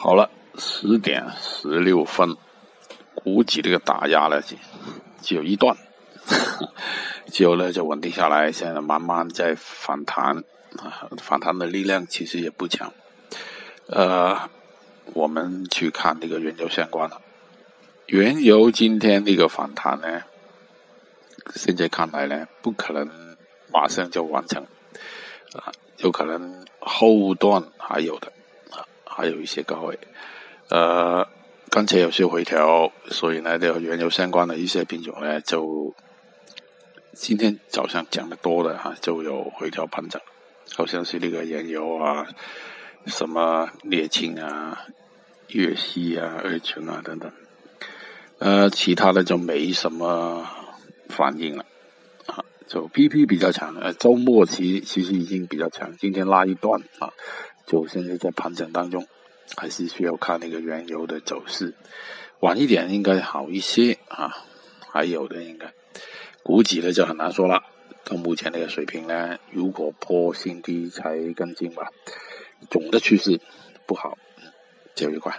好了，十点十六分，估计这个打压呢，只有一段，之后呢就稳定下来，现在慢慢在反弹，啊，反弹的力量其实也不强。呃，我们去看这个原油相关的，原油今天这个反弹呢，现在看来呢，不可能马上就完成，啊，有可能后段还有的。还有一些高位，呃，刚才有些回调，所以呢，这个原油相关的一些品种呢，就今天早上讲的多的哈，就有回调盘整，好像是那个原油啊，什么沥青啊、粤西啊、二醇啊等等，呃，其他的就没什么反应了，就 PP 比较强，呃，周末其其实已经比较强，今天拉一段啊。就现在在盘整当中，还是需要看那个原油的走势，晚一点应该好一些啊，还有的应该，估计呢就很难说了。到目前那个水平呢，如果破新低才跟进吧，总的趋势不好，这一块。